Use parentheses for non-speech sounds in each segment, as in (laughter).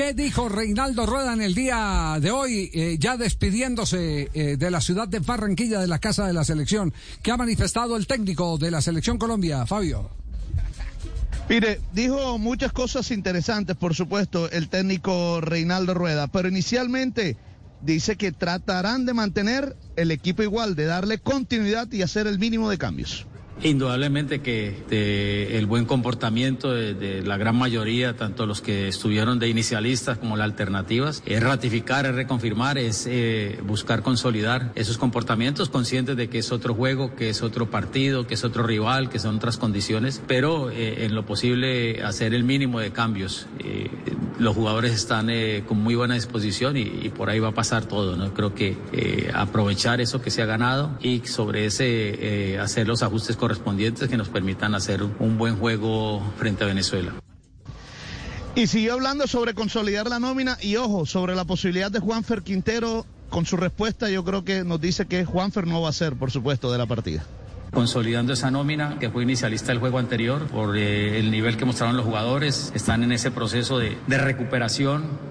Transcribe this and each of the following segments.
¿Qué dijo Reinaldo Rueda en el día de hoy, eh, ya despidiéndose eh, de la ciudad de Barranquilla, de la casa de la selección? ¿Qué ha manifestado el técnico de la selección Colombia, Fabio? Mire, dijo muchas cosas interesantes, por supuesto, el técnico Reinaldo Rueda, pero inicialmente dice que tratarán de mantener el equipo igual, de darle continuidad y hacer el mínimo de cambios. Indudablemente que el buen comportamiento de, la gran mayoría, tanto los que estuvieron de inicialistas como las alternativas, es ratificar, es reconfirmar, es eh, buscar consolidar esos comportamientos, conscientes de que es otro juego, que es otro partido, que es otro rival, que son otras condiciones, pero eh, en lo posible hacer el mínimo de cambios. Eh, los jugadores están con muy buena disposición y, por ahí va a pasar todo. ¿no? Creo que aprovechar eso que se ha ganado y sobre ese hacer los ajustes correspondientes que nos permitan hacer un buen juego frente a Venezuela. Y siguió hablando sobre consolidar la nómina y ojo, sobre la posibilidad de Juanfer Quintero. Con su respuesta yo creo que nos dice que Juanfer no va a ser, por supuesto, de la partida consolidando esa nómina que fue inicialista del juego anterior por eh, el nivel que mostraron los jugadores, están en ese proceso de, recuperación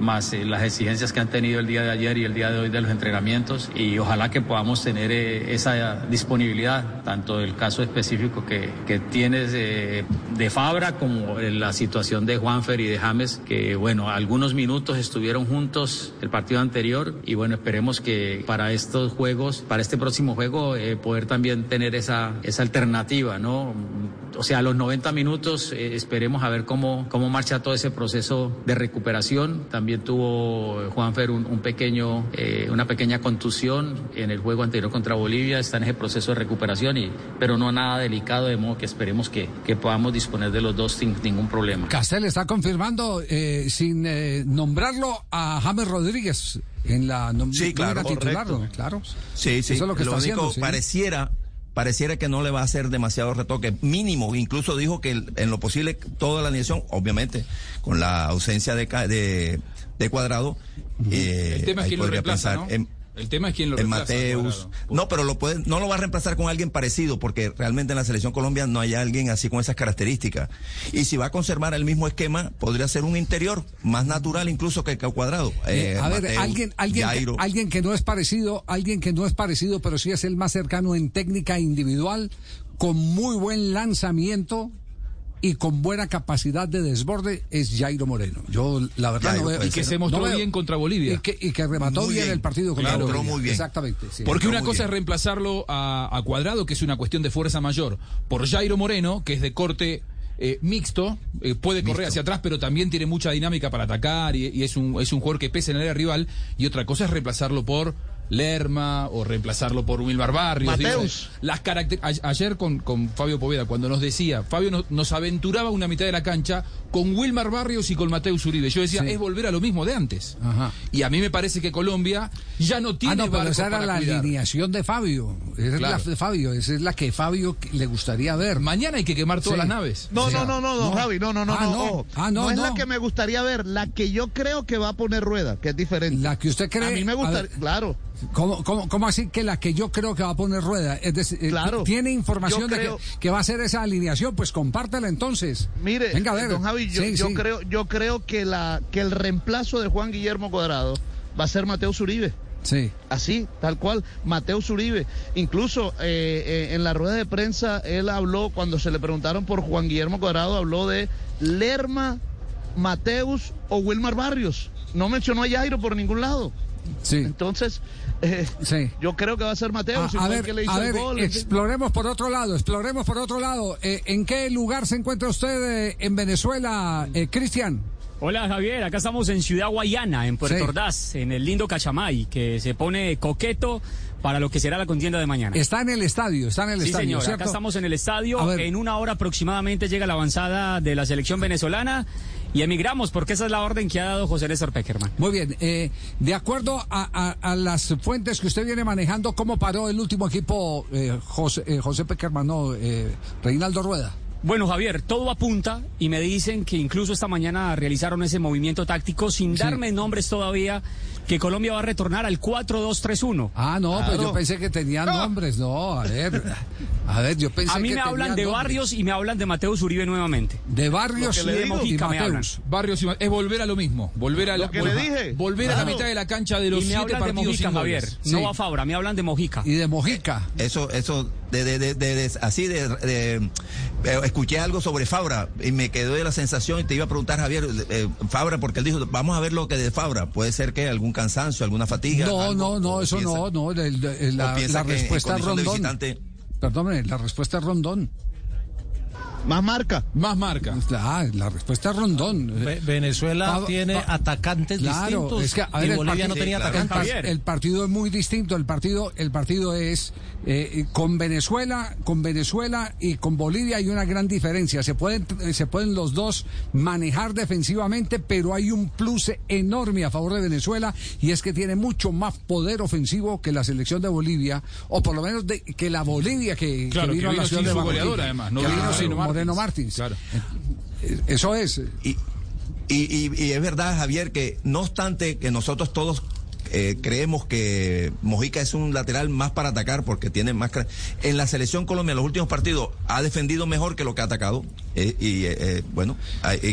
más eh, las exigencias que han tenido el día de ayer y el día de hoy de los entrenamientos y ojalá que podamos tener eh, esa disponibilidad, tanto el caso específico que, que tienes de, de, Fabra como la situación de Juanfer y de James, que bueno, algunos minutos estuvieron juntos el partido anterior y bueno, esperemos que para estos juegos, para este próximo juego, poder también tener esa, esa alternativa, ¿no? O sea, a los 90 minutos esperemos a ver cómo, cómo marcha todo ese proceso de recuperación también tuvo Juanfer un, un pequeño, eh, una pequeña contusión en el juego anterior contra Bolivia. Está en ese proceso de recuperación, y, pero no nada delicado, de modo que esperemos que, que podamos disponer de los dos sin ningún problema. Castel está confirmando, eh, sin eh, nombrarlo, a James Rodríguez en la sí, claro, titular, claro. Sí, sí. Eso es lo que está haciendo, pareciera pareciera que no le va a hacer demasiado retoque, mínimo, incluso dijo que en lo posible toda la alineación, obviamente, con la ausencia de, de, de cuadrado, eh, el tema es podría pensar en, el tema es quién lo reemplaza. Mateus. No, pero lo puede, no lo va a reemplazar con alguien parecido, porque realmente en la selección Colombia no hay alguien así con esas características. Y si va a conservar el mismo esquema, podría ser un interior más natural incluso que el cuadrado. Eh, eh, a ver, alguien, alguien, que, alguien que no es parecido, alguien que no es parecido, pero sí es el más cercano en técnica individual, con muy buen lanzamiento, y con buena capacidad de desborde es Jairo Moreno. Yo la verdad no veo, y que se mostró bien contra Bolivia y que, y que remató bien, el partido contra Bolivia. Muy bien. Exactamente. Porque una cosa es reemplazarlo a, Cuadrado, que es una cuestión de fuerza mayor, por Jairo Moreno, que es de corte eh, mixto, eh, puede correr hacia atrás, pero también tiene mucha dinámica para atacar y, y, es un es un jugador que pesa en el área rival. Y otra cosa es reemplazarlo por Lerma o reemplazarlo por Wilmar Barrios. Mateus. las ayer con, con Fabio Poveda, cuando nos decía, Fabio nos, aventuraba una mitad de la cancha con Wilmar Barrios y con Mateus Uribe. Yo decía, es volver a lo mismo de antes. Y a mí me parece que Colombia ya no tiene. Ah, no, pero esa era la alineación de Fabio. Esa es la de Fabio, esa es la que Fabio le gustaría ver. Mañana hay que quemar todas las naves. No, no, no, no, no, Javi, no, no, no, ah, no. Ah, no, no, es la que me gustaría ver, la que yo creo que va a poner rueda, que es diferente. La que usted cree. A mí me gustaría, claro. ¿Cómo, cómo, cómo así que la que yo creo que va a poner rueda? Es decir, eh, claro, tiene información de que, va a ser esa alineación, pues compártela entonces. Mire, Venga, a ver. don Javi, yo, creo, yo creo que la que el reemplazo de Juan Guillermo Cuadrado va a ser Mateo Zuribe. Sí. Así, tal cual, Mateo Zuribe. Incluso eh, eh, en la rueda de prensa él habló, cuando se le preguntaron por Juan Guillermo Cuadrado, habló de Lerma, Mateus o Wilmar Barrios. No mencionó a Jairo por ningún lado. Sí. Entonces, eh, sí. yo creo que va a ser Mateo. Ah, a, ver, exploremos por otro lado, exploremos por otro lado. Eh, ¿En qué lugar se encuentra usted eh, en Venezuela, Cristian? Hola Javier, acá estamos en Ciudad Guayana, en Puerto Ordaz, en el lindo Cachamay, que se pone coqueto para lo que será la contienda de mañana. Está en el estadio, está en el estadio. Señor, acá estamos en el estadio. En una hora aproximadamente llega la avanzada de la selección venezolana y emigramos, porque esa es la orden que ha dado José Néstor Peckerman. Muy bien, eh, de acuerdo a, las fuentes que usted viene manejando, ¿cómo paró el último equipo eh, José, eh, José Peckerman, no, Reinaldo Rueda? Bueno, Javier, todo apunta y me dicen que incluso esta mañana realizaron ese movimiento táctico sin darme nombres todavía que Colombia va a retornar al 4-2-3-1. Ah, no, pues yo pensé que tenían nombres. No, a ver. A ver, yo pensé A mí me hablan de Barrios y me hablan de Mateus Uribe nuevamente. De Barrios y de Mojica Mateus. Barrios y es volver a lo mismo. Volver a, la, que le dije. volver a la mitad de la cancha de los y me siete partidos de Mojica, Javier. No a Fabra, me hablan de Mojica. Y de Mojica. Eso, eso, de, de, de, así de, eh, escuché algo sobre Fabra y me quedó de la sensación y te iba a preguntar, Javier, eh, Fabra, porque él dijo, vamos a ver lo que de Fabra. Puede ser que algún cansancio, alguna fatiga. No, no, no, eso no, no. La, la respuesta es Rondón. Perdóneme, la respuesta es Rondón. Más marca. Más marca. Ah, la respuesta es Rondón. Venezuela tiene atacantes distintos. Es que, y Bolivia no tenía atacantes. El, partido es muy distinto. El partido, el partido es eh, con Venezuela, con Venezuela y con Bolivia hay una gran diferencia. Se pueden, se pueden los dos manejar defensivamente, pero hay un plus enorme a favor de Venezuela y es que tiene mucho más poder ofensivo que la selección de Bolivia, o por lo menos de, que la Bolivia que, vino, a la ciudad de Barranquilla. además, no vino Moreno Martins. Claro. Eh, eso es. Y, y, y, es verdad, Javier, que no obstante que nosotros todos eh, creemos que Mojica es un lateral más para atacar porque tiene más... En la selección Colombia en los últimos partidos ha defendido mejor que lo que ha atacado eh, y eh, bueno,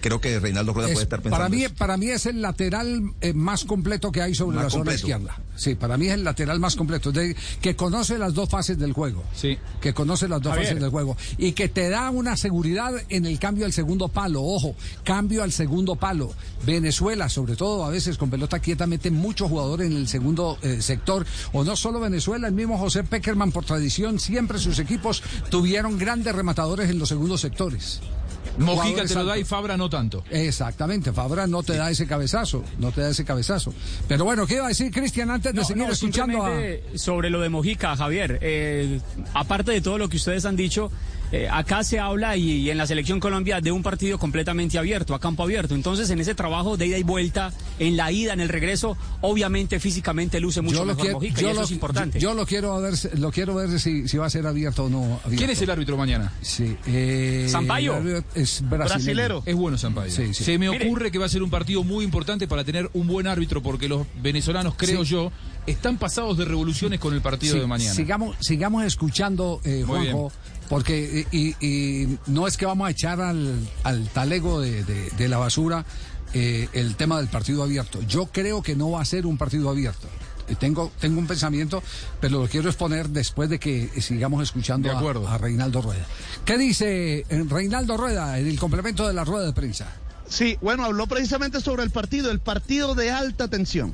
creo que Reinaldo Rueda puede estar pensando Para mí, para mí es el lateral más completo que hay sobre la zona izquierda. Sí, para mí es el lateral más completo, de, que conoce las dos fases del juego. Sí. Que conoce las dos fases del juego y que te da una seguridad en el cambio al segundo palo. Ojo, cambio al segundo palo. Venezuela, sobre todo a veces con pelota quieta, mete muchos jugadores en el segundo eh, sector. O no solo Venezuela, el mismo José Peckerman, por tradición, siempre sus equipos tuvieron grandes rematadores en los segundos sectores. Mojica te lo da y Fabra no tanto. Exactamente, Fabra no te da ese cabezazo, no te da ese cabezazo. Pero bueno, ¿qué iba a decir Cristian antes de seguir escuchando Sobre lo de Mojica, Javier, eh, aparte de todo lo que ustedes han dicho, eh, acá se habla y, en la selección Colombia de un partido completamente abierto, a campo abierto. Entonces, en ese trabajo de ida y vuelta, en la ida, en el regreso, obviamente físicamente luce mucho mejor Mojica y eso es importante. Yo, lo quiero ver, lo quiero ver si, va a ser abierto o no. ¿Quién es el árbitro mañana? Sí, eh, Sampaio. Es brasilero. Es bueno Sampaio. Se me ocurre que va a ser un partido muy importante para tener un buen árbitro porque los venezolanos, creo yo, están pasados de revoluciones con el partido de mañana. Sigamos, sigamos escuchando, eh, Juanjo, porque y, no es que vamos a echar al, talego de, la basura eh, el tema del partido abierto. Yo creo que no va a ser un partido abierto. Eh, tengo, tengo un pensamiento, pero lo quiero exponer después de que sigamos escuchando a, a, Reinaldo Rueda. ¿Qué dice Reinaldo Rueda en el complemento de la rueda de prensa? Sí, bueno, habló precisamente sobre el partido, el partido de alta tensión.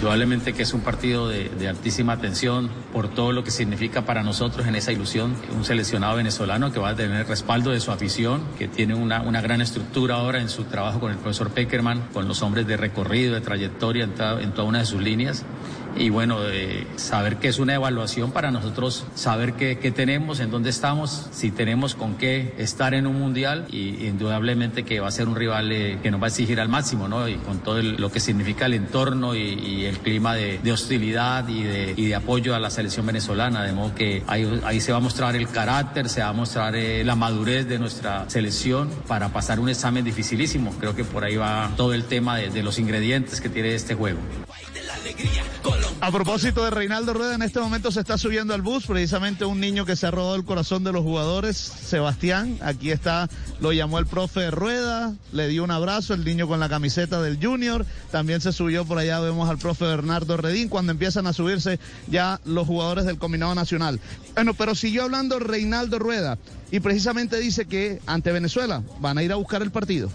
Indudablemente que es un partido de, altísima tensión por todo lo que significa para nosotros en esa ilusión. Un seleccionado venezolano que va a tener respaldo de su afición, que tiene una, gran estructura ahora en su trabajo con el profesor Peckerman, con los hombres de recorrido, de trayectoria en, en toda una de sus líneas y bueno, saber que es una evaluación para nosotros, saber qué, tenemos, en dónde estamos, si tenemos con qué estar en un mundial y indudablemente que va a ser un rival eh, que nos va a exigir al máximo, ¿no? Y con todo lo que significa el entorno y, el clima de, hostilidad y de, de, apoyo a la selección venezolana, de modo que ahí, ahí se va a mostrar el carácter, se va a mostrar eh, la madurez de nuestra selección para pasar un examen dificilísimo. Creo que por ahí va todo el tema de, de los ingredientes que tiene este juego. A propósito de Reinaldo Rueda, en este momento se está subiendo al bus precisamente un niño que se ha robado el corazón de los jugadores, Sebastián. Aquí está, lo llamó el profe Rueda, le dio un abrazo, el niño con la camiseta del Junior. También se subió por allá, vemos al profe Bernardo Redín, cuando empiezan a subirse ya los jugadores del Combinado Nacional. Bueno, pero siguió hablando Reinaldo Rueda y precisamente dice que ante Venezuela van a ir a buscar el partido.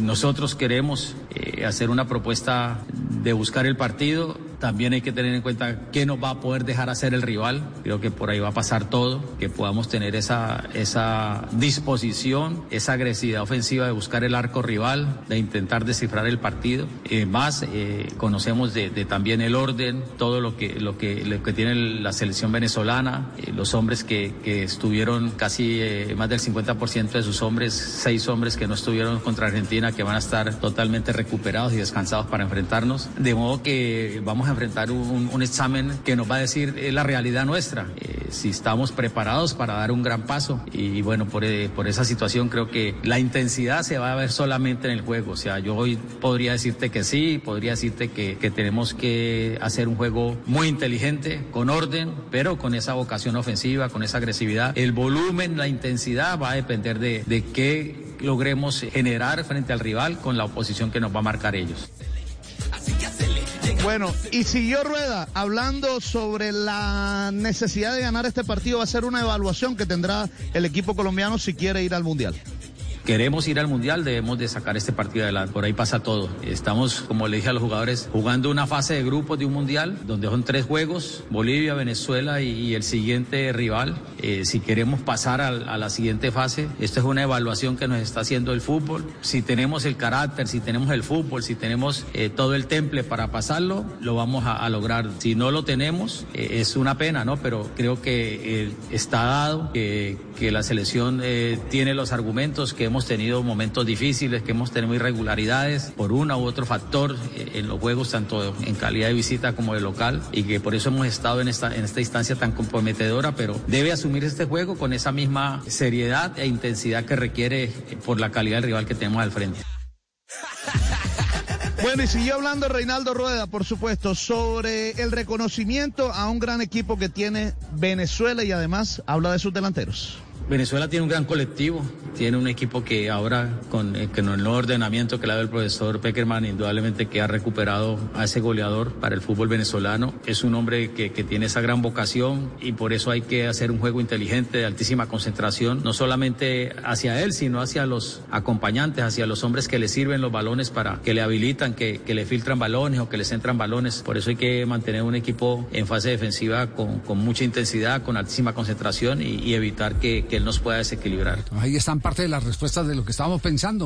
Nosotros queremos eh, hacer una propuesta de buscar el partido. También hay que tener en cuenta qué nos va a poder dejar hacer el rival. Creo que por ahí va a pasar todo, que podamos tener esa, esa disposición, esa agresividad ofensiva de buscar el arco rival, de intentar descifrar el partido. Eh, más, eh, conocemos de, también el orden, todo lo que, lo que, lo que tiene la selección venezolana, los hombres que, que, estuvieron casi más del 50% de sus hombres, seis hombres que no estuvieron contra Argentina que van a estar totalmente recuperados y descansados para enfrentarnos. De modo que vamos a enfrentar un, examen que nos va a decir eh, la realidad nuestra. Eh, si estamos preparados para dar un gran paso. Y bueno, por, eh, por esa situación creo que la intensidad se va a ver solamente en el juego. O sea, yo hoy podría decirte que sí, podría decirte que, que tenemos que hacer un juego muy inteligente, con orden, pero con esa vocación ofensiva, con esa agresividad. El volumen, la intensidad va a depender de, de qué logremos generar frente al rival con la oposición que nos va a marcar ellos. Bueno, y siguió Rueda hablando sobre la necesidad de ganar este partido. Va a ser una evaluación que tendrá el equipo colombiano si quiere ir al Mundial queremos ir al Mundial, debemos de sacar este partido adelante. Por ahí pasa todo. Estamos, como le dije a los jugadores, jugando una fase de grupos de un Mundial, donde son tres juegos, Bolivia, Venezuela y, el siguiente rival. Eh, si queremos pasar a, la siguiente fase, esta es una evaluación que nos está haciendo el fútbol. Si tenemos el carácter, si tenemos el fútbol, si tenemos eh, todo el temple para pasarlo, lo vamos a, lograr. Si no lo tenemos, eh, es una pena, ¿no? Pero creo que está dado, que, que la selección tiene los argumentos que hemos hemos tenido momentos difíciles, que hemos tenido irregularidades por uno u otro factor eh, en los juegos, tanto en calidad de visita como de local, y que por eso hemos estado en esta, en esta instancia tan comprometedora, pero debe asumir este juego con esa misma seriedad e intensidad que requiere eh, por la calidad del rival que tenemos al frente. (laughs) Bueno, y siguió hablando Reinaldo Rueda, por supuesto, sobre el reconocimiento a un gran equipo que tiene Venezuela y además habla de sus delanteros. Venezuela tiene un gran colectivo, tiene un equipo que ahora con, eh, con el nuevo ordenamiento que le ha dado el profesor Peckerman, indudablemente que ha recuperado a ese goleador para el fútbol venezolano. Es un hombre que, que, tiene esa gran vocación y por eso hay que hacer un juego inteligente de altísima concentración, no solamente hacia él, sino hacia los acompañantes, hacia los hombres que le sirven los balones para que le habilitan, que, que le filtran balones o que les entran balones. Por eso hay que mantener un equipo en fase defensiva con, con mucha intensidad, con altísima concentración y, evitar él nos pueda desequilibrar. Ahí están parte de las respuestas de lo que estábamos pensando.